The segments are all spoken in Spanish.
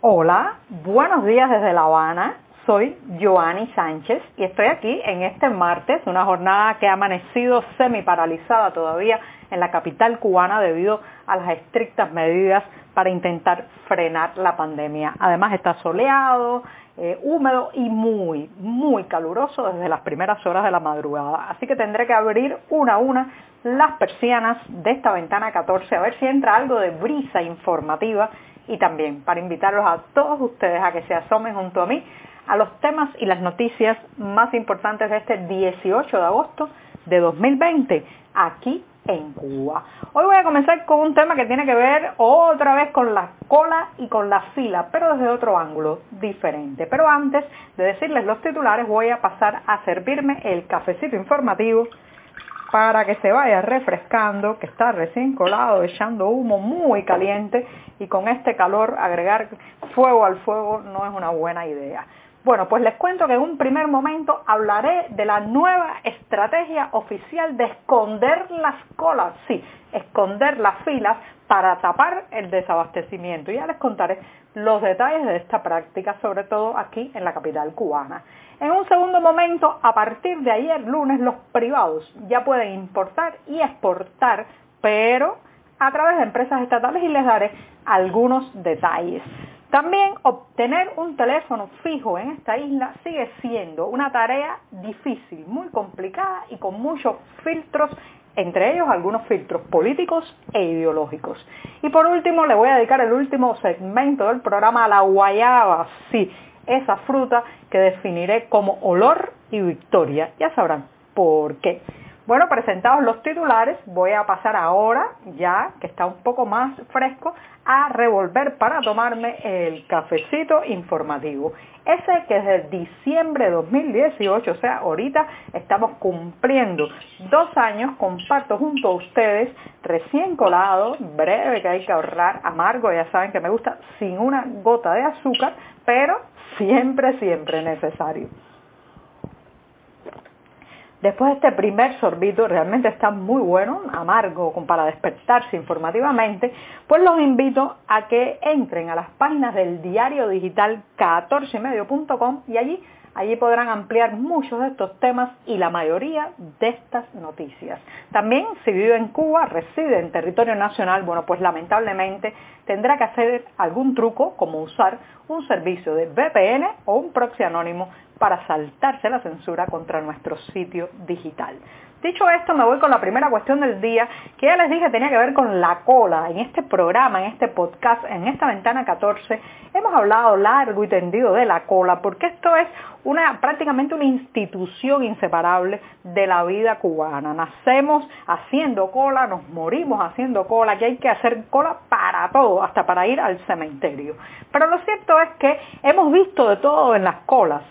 Hola, buenos días desde La Habana. Soy Joanny Sánchez y estoy aquí en este martes, una jornada que ha amanecido semi paralizada todavía en la capital cubana debido a las estrictas medidas para intentar frenar la pandemia. Además está soleado, eh, húmedo y muy, muy caluroso desde las primeras horas de la madrugada. Así que tendré que abrir una a una las persianas de esta ventana 14 a ver si entra algo de brisa informativa y también para invitarlos a todos ustedes a que se asomen junto a mí a los temas y las noticias más importantes de este 18 de agosto de 2020 aquí en Cuba. Hoy voy a comenzar con un tema que tiene que ver otra vez con la cola y con la fila, pero desde otro ángulo diferente. Pero antes de decirles los titulares voy a pasar a servirme el cafecito informativo para que se vaya refrescando, que está recién colado, echando humo muy caliente y con este calor agregar fuego al fuego no es una buena idea. Bueno, pues les cuento que en un primer momento hablaré de la nueva estrategia oficial de esconder las colas, sí, esconder las filas para tapar el desabastecimiento. Ya les contaré los detalles de esta práctica, sobre todo aquí en la capital cubana. En un segundo momento, a partir de ayer lunes, los privados ya pueden importar y exportar, pero a través de empresas estatales y les daré algunos detalles. También obtener un teléfono fijo en esta isla sigue siendo una tarea difícil, muy complicada y con muchos filtros, entre ellos algunos filtros políticos e ideológicos. Y por último, le voy a dedicar el último segmento del programa a la guayaba, sí, esa fruta que definiré como olor y victoria. Ya sabrán por qué. Bueno, presentados los titulares, voy a pasar ahora, ya que está un poco más fresco, a revolver para tomarme el cafecito informativo. Ese que desde diciembre de 2018, o sea, ahorita estamos cumpliendo dos años, comparto junto a ustedes, recién colado, breve que hay que ahorrar, amargo, ya saben que me gusta, sin una gota de azúcar, pero siempre, siempre necesario. Después de este primer sorbito, realmente está muy bueno, amargo, para despertarse informativamente, pues los invito a que entren a las páginas del diario digital 14medio.com y allí, allí podrán ampliar muchos de estos temas y la mayoría de estas noticias. También, si vive en Cuba, reside en territorio nacional, bueno, pues lamentablemente tendrá que hacer algún truco, como usar un servicio de VPN o un proxy anónimo para saltarse la censura contra nuestro sitio digital. Dicho esto, me voy con la primera cuestión del día, que ya les dije tenía que ver con la cola. En este programa, en este podcast, en esta ventana 14, hemos hablado largo y tendido de la cola, porque esto es una, prácticamente una institución inseparable de la vida cubana. Nacemos haciendo cola, nos morimos haciendo cola, que hay que hacer cola para todo, hasta para ir al cementerio. Pero lo cierto es que hemos visto de todo en las colas.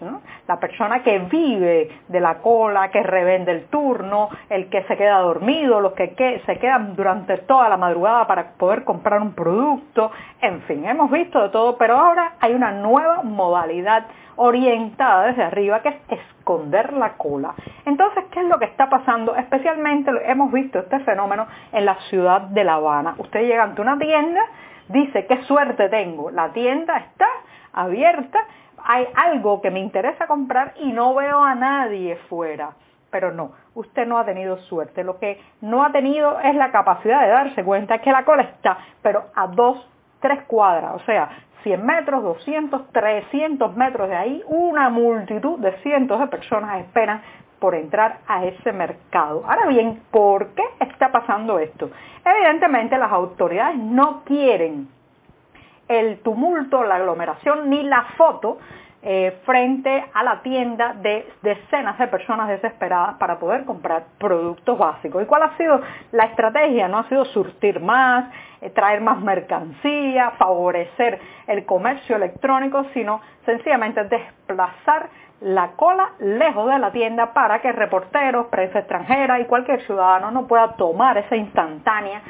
La persona que vive de la cola, que revende el turno, el que se queda dormido, los que se quedan durante toda la madrugada para poder comprar un producto. En fin, hemos visto de todo, pero ahora hay una nueva modalidad orientada desde arriba, que es esconder la cola. Entonces, ¿qué es lo que está pasando? Especialmente hemos visto este fenómeno en la ciudad de La Habana. Usted llega ante una tienda, dice, qué suerte tengo, la tienda está abierta, hay algo que me interesa comprar y no veo a nadie fuera. Pero no, usted no ha tenido suerte. Lo que no ha tenido es la capacidad de darse cuenta que la cola está, pero a dos, tres cuadras. O sea, 100 metros, 200, 300 metros de ahí, una multitud de cientos de personas esperan por entrar a ese mercado. Ahora bien, ¿por qué está pasando esto? Evidentemente las autoridades no quieren el tumulto, la aglomeración ni la foto eh, frente a la tienda de decenas de personas desesperadas para poder comprar productos básicos. ¿Y cuál ha sido la estrategia? No ha sido surtir más, eh, traer más mercancía, favorecer el comercio electrónico, sino sencillamente desplazar la cola lejos de la tienda para que reporteros, prensa extranjera y cualquier ciudadano no pueda tomar esa instantánea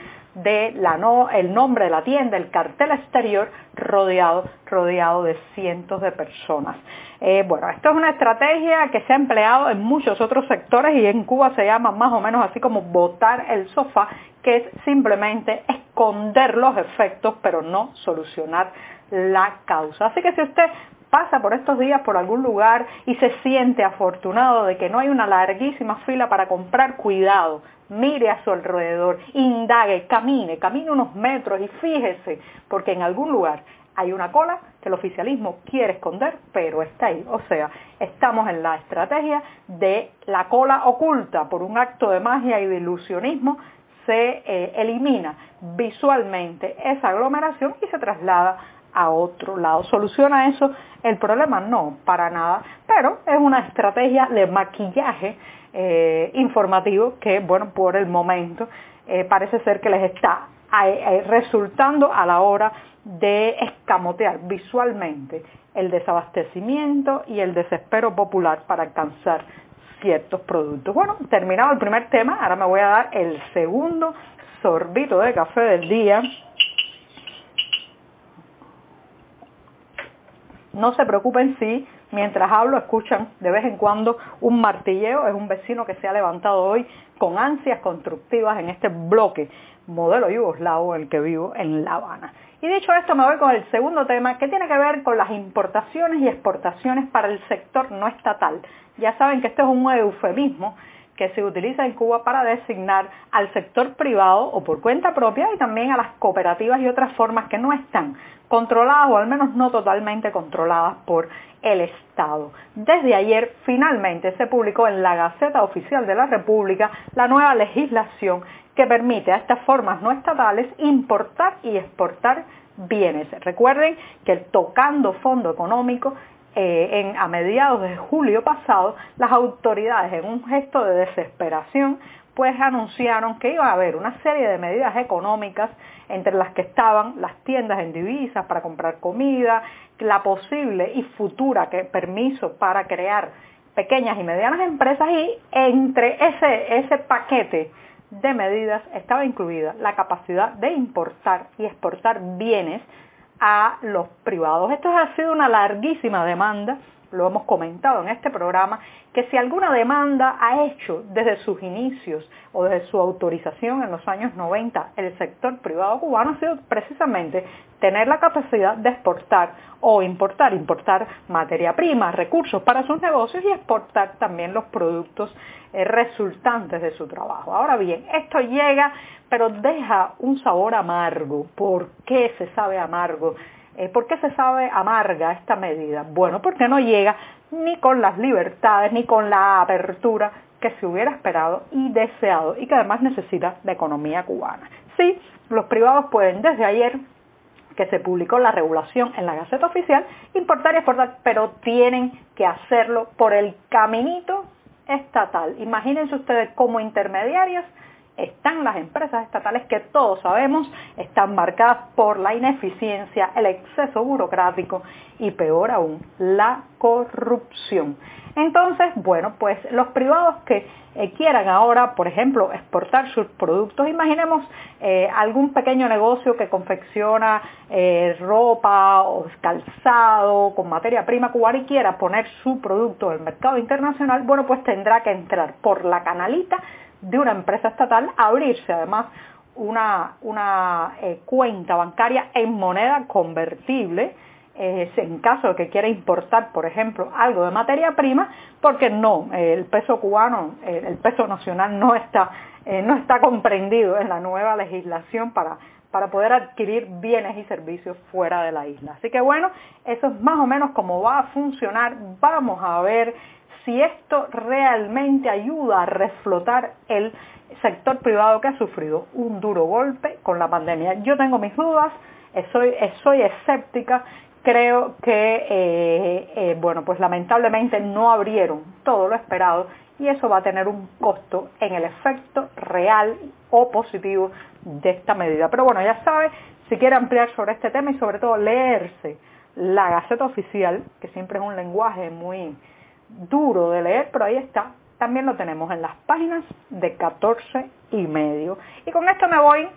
de la no, el nombre de la tienda, el cartel exterior rodeado, rodeado de cientos de personas. Eh, bueno, esto es una estrategia que se ha empleado en muchos otros sectores y en Cuba se llama más o menos así como botar el sofá, que es simplemente esconder los efectos, pero no solucionar la causa. Así que si usted pasa por estos días por algún lugar y se siente afortunado de que no hay una larguísima fila para comprar, cuidado, mire a su alrededor, indague, camine, camine unos metros y fíjese, porque en algún lugar hay una cola que el oficialismo quiere esconder, pero está ahí. O sea, estamos en la estrategia de la cola oculta por un acto de magia y de ilusionismo, se eh, elimina visualmente esa aglomeración y se traslada a otro lado. ¿Soluciona eso el problema? No, para nada, pero es una estrategia de maquillaje eh, informativo que, bueno, por el momento eh, parece ser que les está resultando a la hora de escamotear visualmente el desabastecimiento y el desespero popular para alcanzar ciertos productos. Bueno, terminado el primer tema, ahora me voy a dar el segundo sorbito de café del día. No se preocupen si mientras hablo escuchan de vez en cuando un martilleo, es un vecino que se ha levantado hoy con ansias constructivas en este bloque modelo yugoslavo en el que vivo en La Habana. Y dicho esto, me voy con el segundo tema que tiene que ver con las importaciones y exportaciones para el sector no estatal. Ya saben que este es un eufemismo que se utiliza en Cuba para designar al sector privado o por cuenta propia y también a las cooperativas y otras formas que no están controladas o al menos no totalmente controladas por el Estado. Desde ayer finalmente se publicó en la Gaceta Oficial de la República la nueva legislación que permite a estas formas no estatales importar y exportar bienes. Recuerden que tocando fondo económico eh, a mediados de julio pasado, las autoridades en un gesto de desesperación pues anunciaron que iba a haber una serie de medidas económicas entre las que estaban las tiendas en divisas para comprar comida, la posible y futura que, permiso para crear pequeñas y medianas empresas y entre ese, ese paquete de medidas estaba incluida la capacidad de importar y exportar bienes a los privados. Esto ha sido una larguísima demanda, lo hemos comentado en este programa, que si alguna demanda ha hecho desde sus inicios o desde su autorización en los años 90 el sector privado cubano ha sido precisamente tener la capacidad de exportar o importar, importar materia prima, recursos para sus negocios y exportar también los productos eh, resultantes de su trabajo. Ahora bien, esto llega pero deja un sabor amargo. ¿Por qué se sabe amargo? Eh, ¿Por qué se sabe amarga esta medida? Bueno, porque no llega ni con las libertades ni con la apertura que se hubiera esperado y deseado y que además necesita la economía cubana. Sí, los privados pueden desde ayer que se publicó la regulación en la Gaceta Oficial, importar y exportar, pero tienen que hacerlo por el caminito estatal. Imagínense ustedes como intermediarios están las empresas estatales que todos sabemos están marcadas por la ineficiencia, el exceso burocrático y peor aún, la corrupción. Entonces, bueno, pues los privados que eh, quieran ahora, por ejemplo, exportar sus productos, imaginemos eh, algún pequeño negocio que confecciona eh, ropa o calzado con materia prima cubana y quiera poner su producto en el mercado internacional, bueno, pues tendrá que entrar por la canalita de una empresa estatal, abrirse además una, una cuenta bancaria en moneda convertible, en caso de que quiera importar, por ejemplo, algo de materia prima, porque no, el peso cubano, el peso nacional no está, eh, no está comprendido en la nueva legislación para, para poder adquirir bienes y servicios fuera de la isla. Así que bueno, eso es más o menos cómo va a funcionar. Vamos a ver si esto realmente ayuda a reflotar el sector privado que ha sufrido un duro golpe con la pandemia. Yo tengo mis dudas, soy, soy escéptica, creo que, eh, eh, bueno, pues lamentablemente no abrieron todo lo esperado y eso va a tener un costo en el efecto real o positivo de esta medida. Pero bueno, ya sabe, si quiere ampliar sobre este tema y sobre todo leerse la Gaceta Oficial, que siempre es un lenguaje muy duro de leer, pero ahí está, también lo tenemos en las páginas de 14 y medio. Y con esto me voy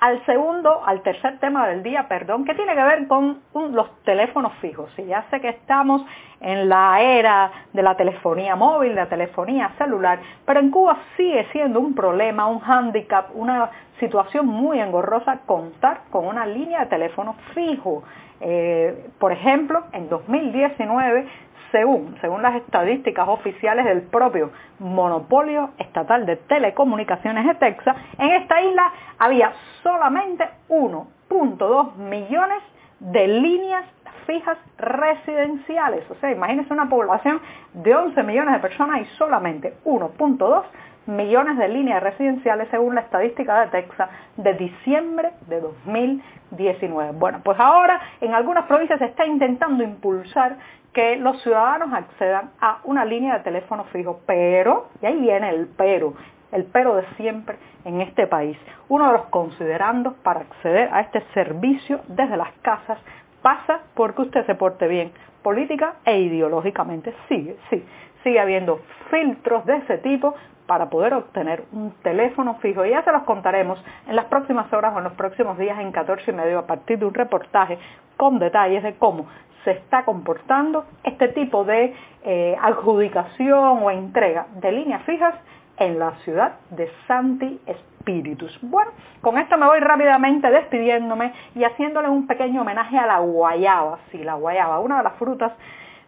al segundo, al tercer tema del día, perdón, que tiene que ver con los teléfonos fijos. Y ya sé que estamos en la era de la telefonía móvil, de la telefonía celular, pero en Cuba sigue siendo un problema, un hándicap, una situación muy engorrosa contar con una línea de teléfono fijo. Eh, por ejemplo, en 2019 según, las estadísticas oficiales del propio monopolio estatal de telecomunicaciones de Texas, en esta isla había solamente 1.2 millones de líneas fijas residenciales. O sea, imagínense una población de 11 millones de personas y solamente 1.2 millones de líneas residenciales según la estadística de Texas de diciembre de 2019. Bueno, pues ahora en algunas provincias se está intentando impulsar que los ciudadanos accedan a una línea de teléfono fijo, pero, y ahí viene el pero, el pero de siempre en este país. Uno de los considerandos para acceder a este servicio desde las casas pasa porque usted se porte bien política e ideológicamente. Sigue, sí, sigue habiendo filtros de ese tipo para poder obtener un teléfono fijo. Y ya se los contaremos en las próximas horas o en los próximos días en 14 y medio a partir de un reportaje con detalles de cómo se está comportando este tipo de eh, adjudicación o entrega de líneas fijas en la ciudad de Santi Espíritus. Bueno, con esto me voy rápidamente despidiéndome y haciéndole un pequeño homenaje a la guayaba. Sí, la guayaba, una de las frutas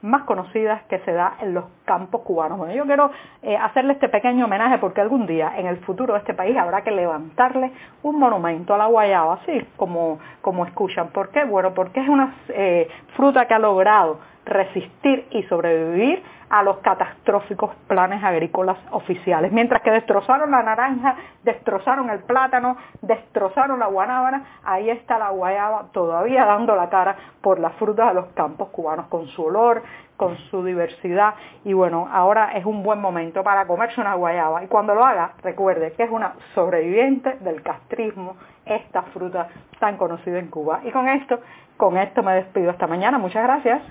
más conocidas que se da en los campos cubanos. Bueno, yo quiero eh, hacerle este pequeño homenaje porque algún día en el futuro de este país habrá que levantarle un monumento a la guayaba, así como, como escuchan. ¿Por qué? Bueno, porque es una eh, fruta que ha logrado resistir y sobrevivir a los catastróficos planes agrícolas oficiales. Mientras que destrozaron la naranja, destrozaron el plátano, destrozaron la guanábana, ahí está la guayaba todavía dando la cara por las frutas de los campos cubanos, con su olor, con su diversidad y bueno, ahora es un buen momento para comerse una guayaba y cuando lo haga recuerde que es una sobreviviente del castrismo esta fruta tan conocida en Cuba. Y con esto, con esto me despido hasta mañana. Muchas gracias.